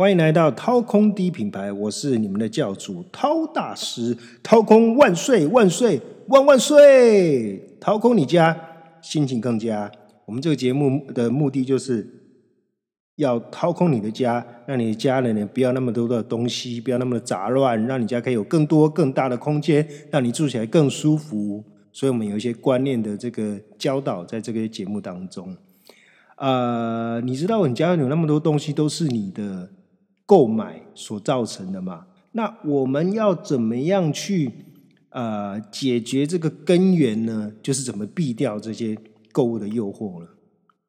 欢迎来到掏空低品牌，我是你们的教主掏大师，掏空万岁万岁万万岁！掏空你家，心情更佳。我们这个节目的目的就是要掏空你的家，让你的家人呢不要那么多的东西，不要那么的杂乱，让你家可以有更多更大的空间，让你住起来更舒服。所以我们有一些观念的这个教导，在这个节目当中。呃，你知道你家有那么多东西都是你的购买所造成的嘛？那我们要怎么样去呃解决这个根源呢？就是怎么避掉这些购物的诱惑了。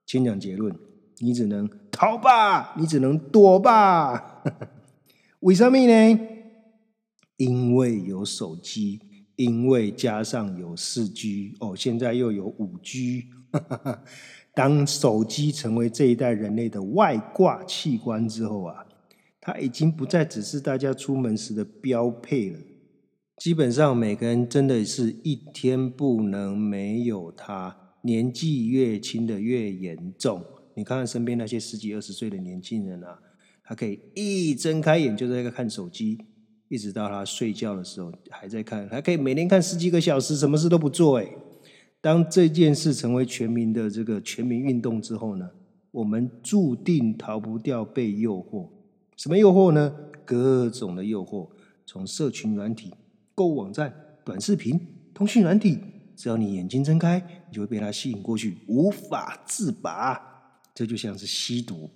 先讲结论，你只能逃吧，你只能躲吧。为什么呢？因为有手机。因为加上有四 G 哦，现在又有五 G。当手机成为这一代人类的外挂器官之后啊，它已经不再只是大家出门时的标配了。基本上每个人真的是一天不能没有它。年纪越轻的越严重。你看看身边那些十几二十岁的年轻人啊，他可以一睁开眼就在看手机。一直到他睡觉的时候还在看，还可以每天看十几个小时，什么事都不做。哎，当这件事成为全民的这个全民运动之后呢，我们注定逃不掉被诱惑。什么诱惑呢？各种的诱惑，从社群软体、购物网站、短视频、通讯软体，只要你眼睛睁开，你就会被它吸引过去，无法自拔。这就像是吸毒，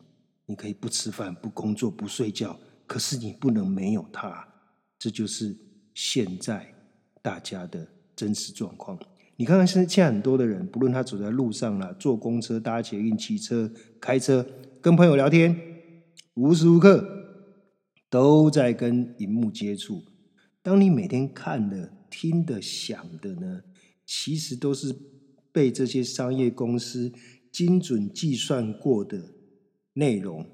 你可以不吃饭、不工作、不睡觉，可是你不能没有它。这就是现在大家的真实状况。你看看现在现在很多的人，不论他走在路上了，坐公车、搭捷运、骑车、开车，跟朋友聊天，无时无刻都在跟荧幕接触。当你每天看的、听的、想的呢，其实都是被这些商业公司精准计算过的内容，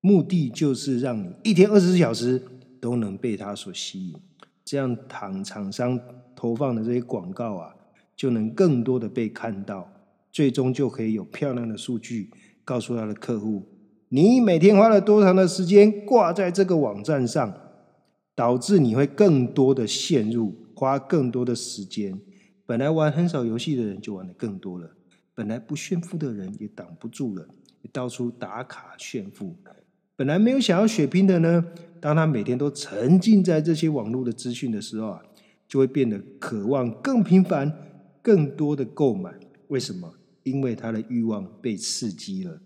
目的就是让你一天二十四小时。都能被它所吸引，这样厂厂商投放的这些广告啊，就能更多的被看到，最终就可以有漂亮的数据告诉他的客户，你每天花了多长的时间挂在这个网站上，导致你会更多的陷入，花更多的时间。本来玩很少游戏的人就玩的更多了，本来不炫富的人也挡不住了，到处打卡炫富。本来没有想要血拼的呢。当他每天都沉浸在这些网络的资讯的时候啊，就会变得渴望更频繁、更多的购买。为什么？因为他的欲望被刺激了。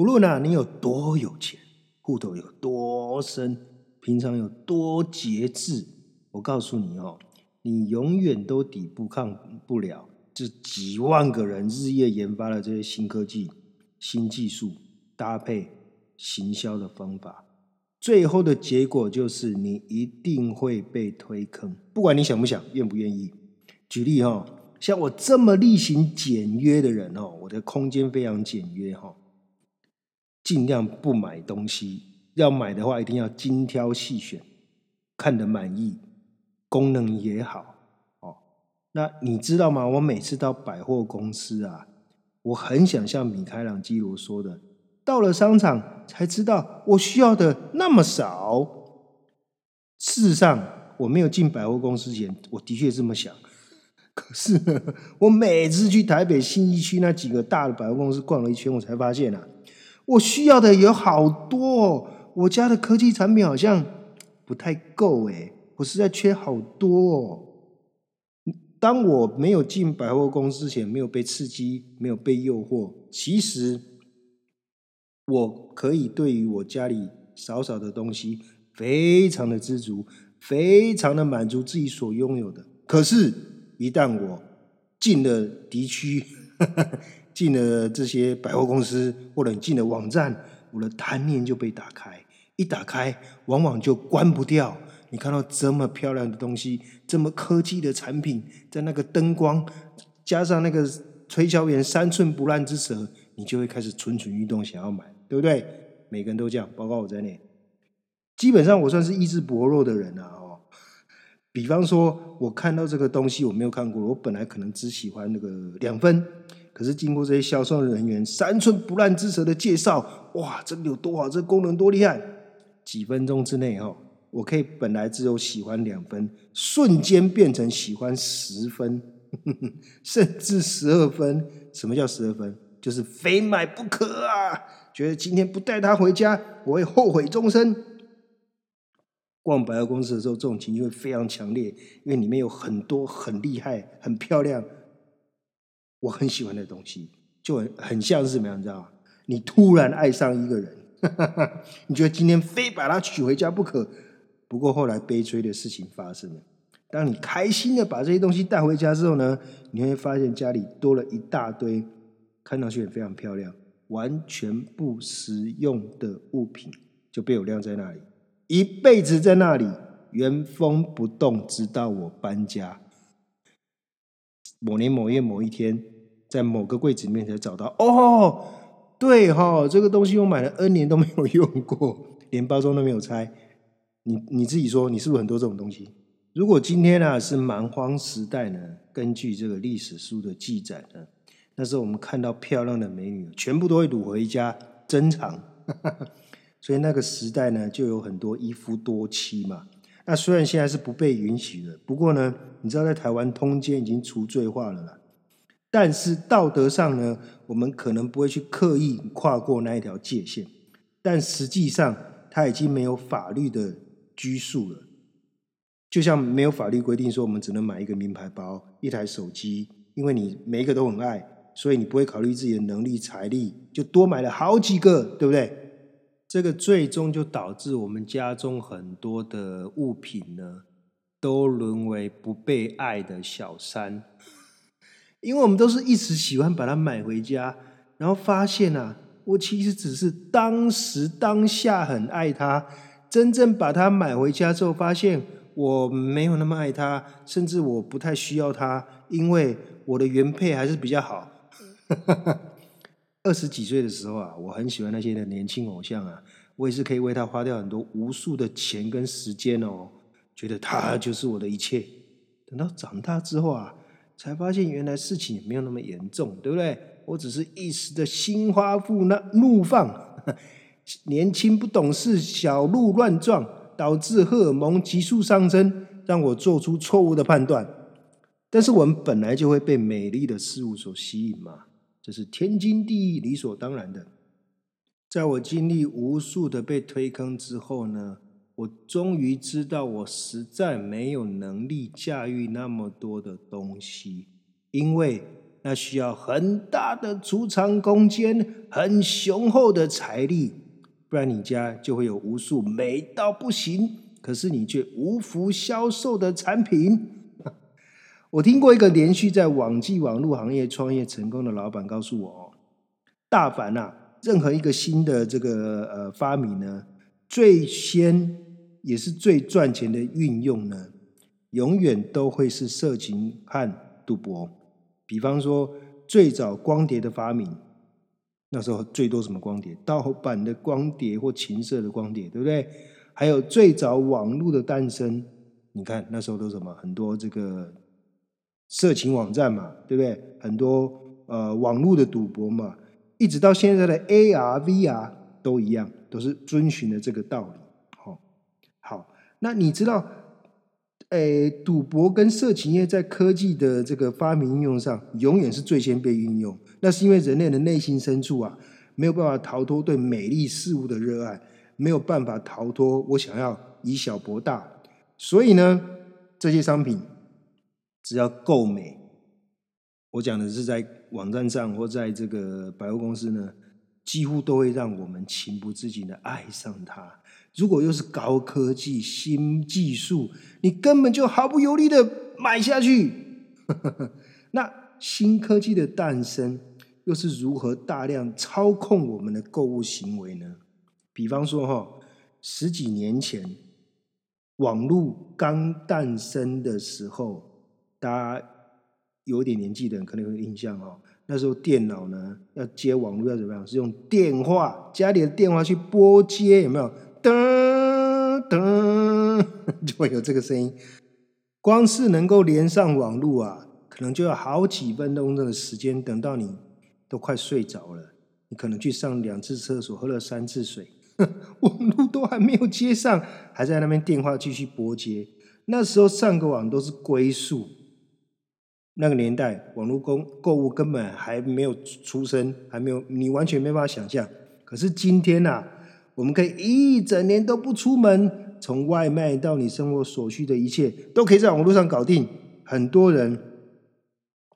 不论啊，你有多有钱，户头有多深，平常有多节制，我告诉你哦，你永远都抵不抗不了这几万个人日夜研发的这些新科技、新技术搭配行销的方法。最后的结果就是你一定会被推坑，不管你想不想、愿不愿意。举例哈，像我这么例行简约的人哦，我的空间非常简约哈，尽量不买东西，要买的话一定要精挑细选，看得满意，功能也好哦。那你知道吗？我每次到百货公司啊，我很想像米开朗基罗说的。到了商场才知道我需要的那么少。事实上，我没有进百货公司前，我的确这么想。可是，呢，我每次去台北新一区那几个大的百货公司逛了一圈，我才发现啊，我需要的有好多。我家的科技产品好像不太够诶，我实在缺好多哦。当我没有进百货公司前，没有被刺激，没有被诱惑，其实。我可以对于我家里少少的东西非常的知足，非常的满足自己所拥有的。可是，一旦我进了敌区，进了这些百货公司，或者进了网站，我的贪念就被打开。一打开，往往就关不掉。你看到这么漂亮的东西，这么科技的产品，在那个灯光加上那个推销员三寸不烂之舌，你就会开始蠢蠢欲动，想要买。对不对？每个人都这样，包括我在内。基本上我算是意志薄弱的人啊。哦，比方说，我看到这个东西我没有看过，我本来可能只喜欢那个两分，可是经过这些销售人员三寸不烂之舌的介绍，哇，这个有多好，这功能多厉害！几分钟之内，哈，我可以本来只有喜欢两分，瞬间变成喜欢十分，甚至十二分。什么叫十二分？就是非买不可啊！觉得今天不带它回家，我会后悔终身。逛百货公司的时候，这种情绪会非常强烈，因为里面有很多很厉害、很漂亮。我很喜欢的东西，就很很像是什么样，你知道吗？你突然爱上一个人，你觉得今天非把他娶回家不可。不过后来悲催的事情发生了，当你开心的把这些东西带回家之后呢，你会发现家里多了一大堆看上去也非常漂亮、完全不实用的物品，就被我晾在那里，一辈子在那里原封不动，直到我搬家。某年某月某一天，在某个柜子里面才找到。哦，对哈，这个东西我买了 N 年都没有用过，连包装都没有拆。你你自己说，你是不是很多这种东西？如果今天呢是蛮荒时代呢？根据这个历史书的记载呢，那时候我们看到漂亮的美女，全部都会掳回家珍藏。所以那个时代呢，就有很多一夫多妻嘛。那虽然现在是不被允许的，不过呢，你知道在台湾通奸已经除罪化了啦。但是道德上呢，我们可能不会去刻意跨过那一条界限。但实际上，它已经没有法律的拘束了。就像没有法律规定说我们只能买一个名牌包、一台手机，因为你每一个都很爱，所以你不会考虑自己的能力、财力，就多买了好几个，对不对？这个最终就导致我们家中很多的物品呢，都沦为不被爱的小三，因为我们都是一时喜欢把它买回家，然后发现啊，我其实只是当时当下很爱它，真正把它买回家之后，发现我没有那么爱它，甚至我不太需要它，因为我的原配还是比较好。二十几岁的时候啊，我很喜欢那些的年轻偶像啊，我也是可以为他花掉很多无数的钱跟时间哦，觉得他就是我的一切。等到长大之后啊，才发现原来事情也没有那么严重，对不对？我只是一时的心花怒那怒放，年轻不懂事，小鹿乱撞，导致荷尔蒙急速上升，让我做出错误的判断。但是我们本来就会被美丽的事物所吸引嘛。这是天经地义、理所当然的。在我经历无数的被推坑之后呢，我终于知道，我实在没有能力驾驭那么多的东西，因为那需要很大的储藏空间、很雄厚的财力，不然你家就会有无数美到不行，可是你却无福销售的产品。我听过一个连续在网际网络行业创业成功的老板告诉我哦：“大凡啊，任何一个新的这个呃发明呢，最先也是最赚钱的运用呢，永远都会是色情和赌博。比方说，最早光碟的发明，那时候最多什么光碟？盗版的光碟或情色的光碟，对不对？还有最早网络的诞生，你看那时候都什么？很多这个。”色情网站嘛，对不对？很多呃网络的赌博嘛，一直到现在的 AR、VR 都一样，都是遵循的这个道理。好，好，那你知道，诶，赌博跟色情业在科技的这个发明应用上，永远是最先被运用。那是因为人类的内心深处啊，没有办法逃脱对美丽事物的热爱，没有办法逃脱我想要以小博大，所以呢，这些商品。只要够美，我讲的是在网站上或在这个百货公司呢，几乎都会让我们情不自禁的爱上它。如果又是高科技新技术，你根本就毫不犹豫的买下去。那新科技的诞生又是如何大量操控我们的购物行为呢？比方说哈，十几年前网络刚诞生的时候。大家有点年纪的人可能有印象哦，那时候电脑呢要接网络要怎么样？是用电话家里的电话去拨接，有没有？噔噔，就会有这个声音。光是能够连上网络啊，可能就要好几分钟的时间。等到你都快睡着了。你可能去上两次厕所，喝了三次水，网络都还没有接上，还在那边电话继续拨接。那时候上个网都是龟速，那个年代网络购购物根本还没有出生，还没有，你完全没办法想象。可是今天呐，我们可以一整年都不出门，从外卖到你生活所需的一切，都可以在网络上搞定。很多人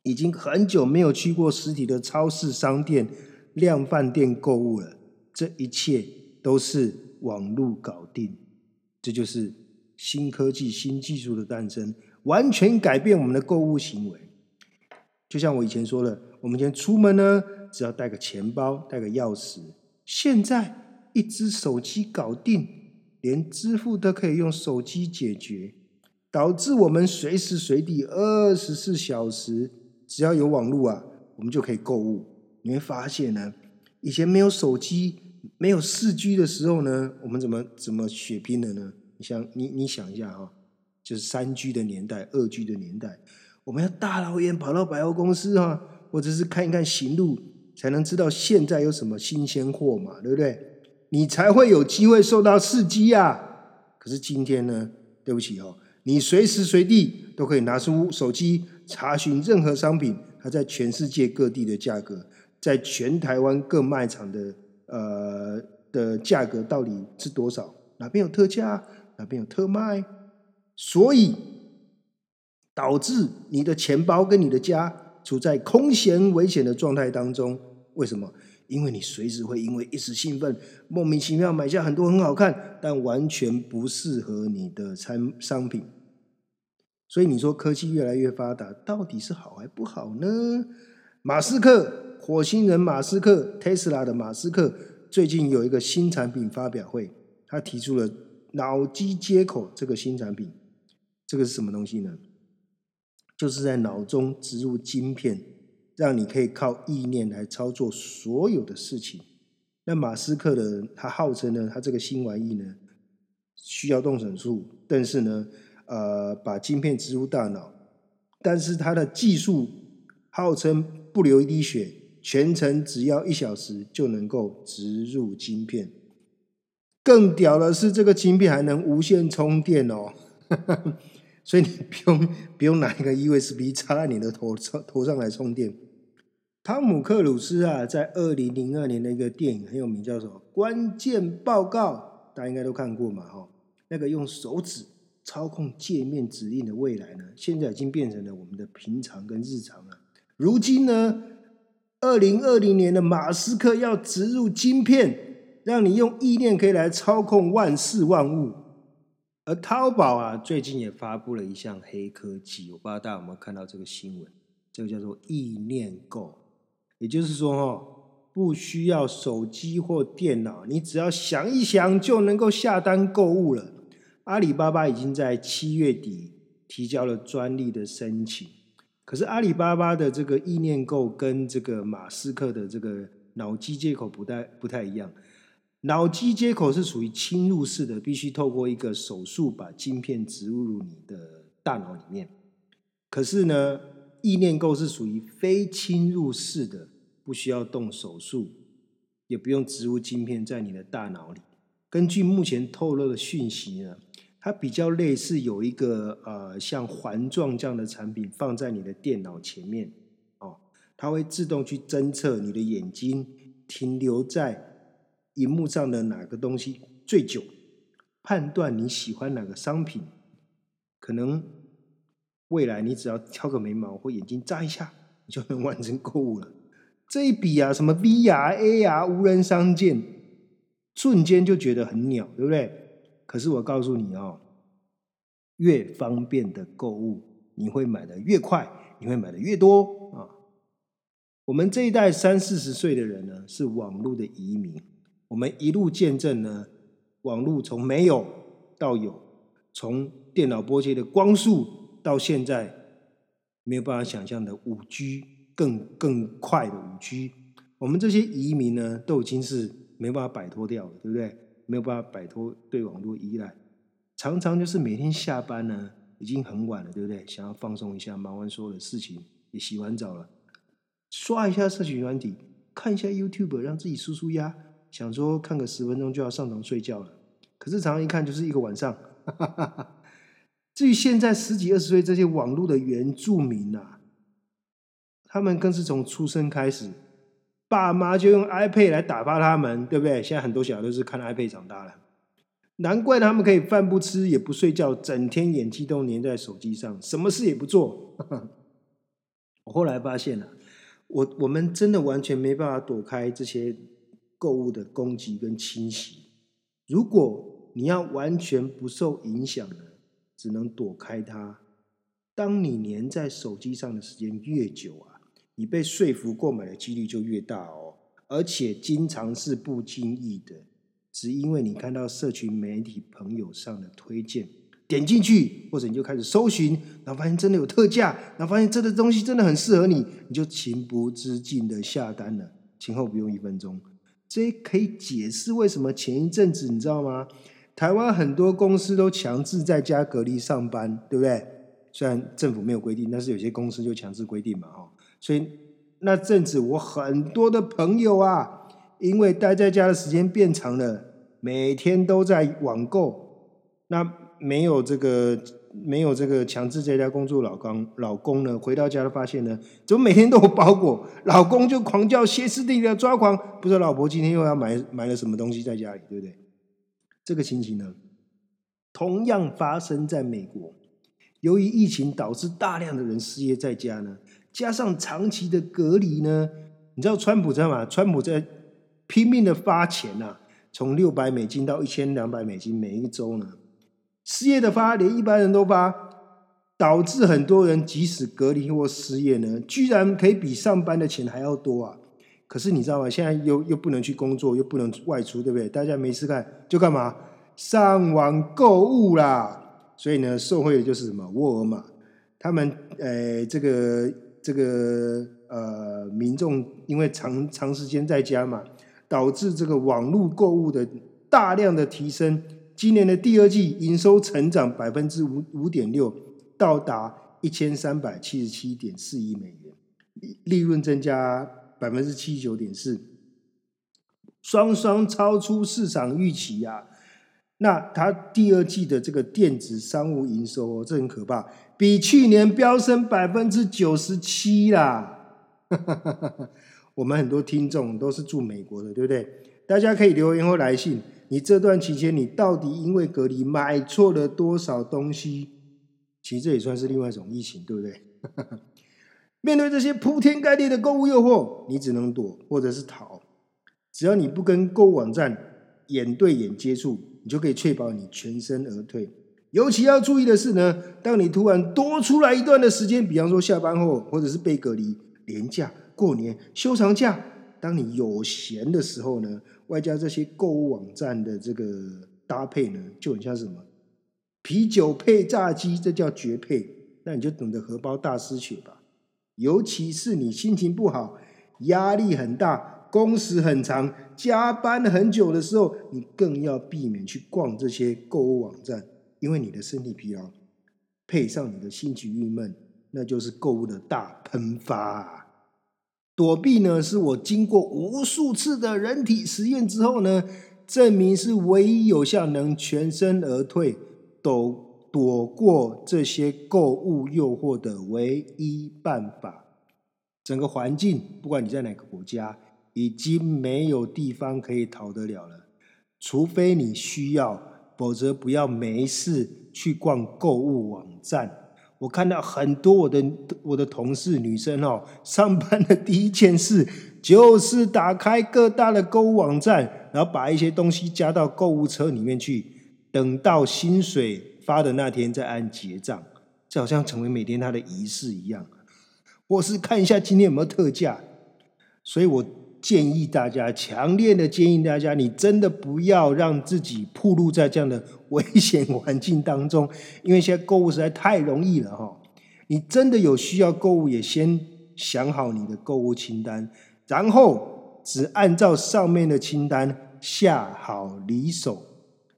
已经很久没有去过实体的超市、商店。量饭店购物了，这一切都是网络搞定，这就是新科技、新技术的诞生，完全改变我们的购物行为。就像我以前说的，我们以前出门呢，只要带个钱包、带个钥匙，现在一只手机搞定，连支付都可以用手机解决，导致我们随时随地二十四小时，只要有网络啊，我们就可以购物。你会发现呢，以前没有手机、没有四 G 的时候呢，我们怎么怎么血拼的呢？你想，你你想一下啊，就是三 G 的年代、二 G 的年代，我们要大老远跑到百货公司啊，或者是看一看行路，才能知道现在有什么新鲜货嘛，对不对？你才会有机会受到刺激呀。可是今天呢，对不起哦，你随时随地都可以拿出手机查询任何商品，它在全世界各地的价格。在全台湾各卖场的呃的价格到底是多少？哪边有特价？哪边有特卖？所以导致你的钱包跟你的家处在空闲危险的状态当中。为什么？因为你随时会因为一时兴奋，莫名其妙买下很多很好看但完全不适合你的产商品。所以你说科技越来越发达，到底是好还不好呢？马斯克。火星人马斯克，Tesla 的马斯克最近有一个新产品发表会，他提出了脑机接口这个新产品。这个是什么东西呢？就是在脑中植入晶片，让你可以靠意念来操作所有的事情。那马斯克的他号称呢，他这个新玩意呢需要动手术，但是呢，呃，把晶片植入大脑，但是他的技术号称不流一滴血。全程只要一小时就能够植入晶片，更屌的是这个晶片还能无线充电哦，所以你不用不用拿一个 USB 插在你的头上头上来充电。汤姆克鲁斯啊，在二零零二年的一个电影很有名，叫什么？关键报告，大家应该都看过嘛，哈。那个用手指操控界面指令的未来呢，现在已经变成了我们的平常跟日常了。如今呢？二零二零年的马斯克要植入晶片，让你用意念可以来操控万事万物。而淘宝啊，最近也发布了一项黑科技，我不知道大家有没有看到这个新闻？这个叫做意念购，也就是说，哦，不需要手机或电脑，你只要想一想就能够下单购物了。阿里巴巴已经在七月底提交了专利的申请。可是阿里巴巴的这个意念购跟这个马斯克的这个脑机接口不太不太一样。脑机接口是属于侵入式的，必须透过一个手术把晶片植入你的大脑里面。可是呢，意念购是属于非侵入式的，不需要动手术，也不用植入晶片在你的大脑里。根据目前透露的讯息呢。它比较类似有一个呃像环状这样的产品放在你的电脑前面哦，它会自动去侦测你的眼睛停留在荧幕上的哪个东西最久，判断你喜欢哪个商品，可能未来你只要挑个眉毛或眼睛眨一下，你就能完成购物了。这一笔啊，什么 VR、AR 无人商店，瞬间就觉得很鸟，对不对？可是我告诉你哦，越方便的购物，你会买的越快，你会买的越多啊。我们这一代三四十岁的人呢，是网络的移民，我们一路见证呢，网络从没有到有，从电脑拨接的光速到现在没有办法想象的五 G，更更快的五 G，我们这些移民呢，都已经是没办法摆脱掉了，对不对？没有办法摆脱对网络依赖，常常就是每天下班呢，已经很晚了，对不对？想要放松一下，忙完所有的事情，也洗完澡了，刷一下社群软体，看一下 YouTube，让自己舒舒压。想说看个十分钟就要上床睡觉了，可是常常一看就是一个晚上。至于现在十几二十岁这些网络的原住民啊，他们更是从出生开始，爸妈就用 iPad 来打发他们，对不对？现在很多小孩都是看 iPad 长大了，难怪他们可以饭不吃也不睡觉，整天眼睛都粘在手机上，什么事也不做。我后来发现了，我我们真的完全没办法躲开这些。购物的攻击跟侵袭，如果你要完全不受影响呢，只能躲开它。当你黏在手机上的时间越久啊，你被说服购买的几率就越大哦。而且经常是不经意的，只因为你看到社群媒体朋友上的推荐，点进去或者你就开始搜寻，然后发现真的有特价，然后发现这个东西真的很适合你，你就情不自禁的下单了，前后不用一分钟。这可以解释为什么前一阵子你知道吗？台湾很多公司都强制在家隔离上班，对不对？虽然政府没有规定，但是有些公司就强制规定嘛，哈。所以那阵子我很多的朋友啊，因为待在家的时间变长了，每天都在网购，那没有这个。没有这个强制在家工作，老公老公呢回到家都发现呢，怎么每天都有包裹？老公就狂叫歇斯底里的抓狂，不知道老婆今天又要买买了什么东西在家里，对不对？这个情形呢，同样发生在美国。由于疫情导致大量的人失业在家呢，加上长期的隔离呢，你知道川普在吗？川普在拼命的发钱呐，从六百美金到一千两百美金每一周呢。失业的发，连一般人都发，导致很多人即使隔离或失业呢，居然可以比上班的钱还要多啊！可是你知道吗？现在又又不能去工作，又不能外出，对不对？大家没事干就干嘛？上网购物啦！所以呢，受惠的就是什么？沃尔玛，他们呃，这个这个呃，民众因为长长时间在家嘛，导致这个网络购物的大量的提升。今年的第二季营收成长百分之五五点六，到达一千三百七十七点四亿美元，利利润增加百分之七十九点四，双双超出市场预期呀。那它第二季的这个电子商务营收哦，这很可怕，比去年飙升百分之九十七啦。我们很多听众都是住美国的，对不对？大家可以留言或来信。你这段期间，你到底因为隔离买错了多少东西？其实这也算是另外一种疫情，对不对？面对这些铺天盖地的购物诱惑，你只能躲或者是逃。只要你不跟购物网站眼对眼接触，你就可以确保你全身而退。尤其要注意的是呢，当你突然多出来一段的时间，比方说下班后，或者是被隔离、年假、过年、休长假，当你有闲的时候呢？外加这些购物网站的这个搭配呢，就很像什么啤酒配炸鸡，这叫绝配。那你就等着荷包大失血吧。尤其是你心情不好、压力很大、工时很长、加班很久的时候，你更要避免去逛这些购物网站，因为你的身体疲劳配上你的心情郁闷，那就是购物的大喷发。躲避呢，是我经过无数次的人体实验之后呢，证明是唯一有效能全身而退、躲躲过这些购物诱惑的唯一办法。整个环境，不管你在哪个国家，已经没有地方可以逃得了了，除非你需要，否则不要没事去逛购物网站。我看到很多我的我的同事女生哦，上班的第一件事就是打开各大的购物网站，然后把一些东西加到购物车里面去，等到薪水发的那天再按结账，这好像成为每天他的仪式一样。或是看一下今天有没有特价，所以我。建议大家，强烈的建议大家，你真的不要让自己暴露在这样的危险环境当中，因为现在购物实在太容易了哈。你真的有需要购物，也先想好你的购物清单，然后只按照上面的清单下好离手，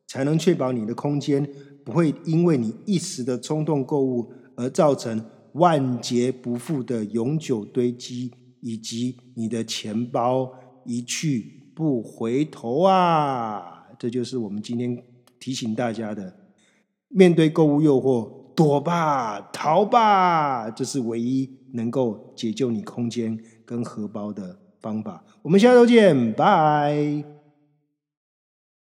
才能确保你的空间不会因为你一时的冲动购物而造成万劫不复的永久堆积。以及你的钱包一去不回头啊！这就是我们今天提醒大家的：面对购物诱惑，躲吧，逃吧，这是唯一能够解救你空间跟荷包的方法。我们下周见，拜。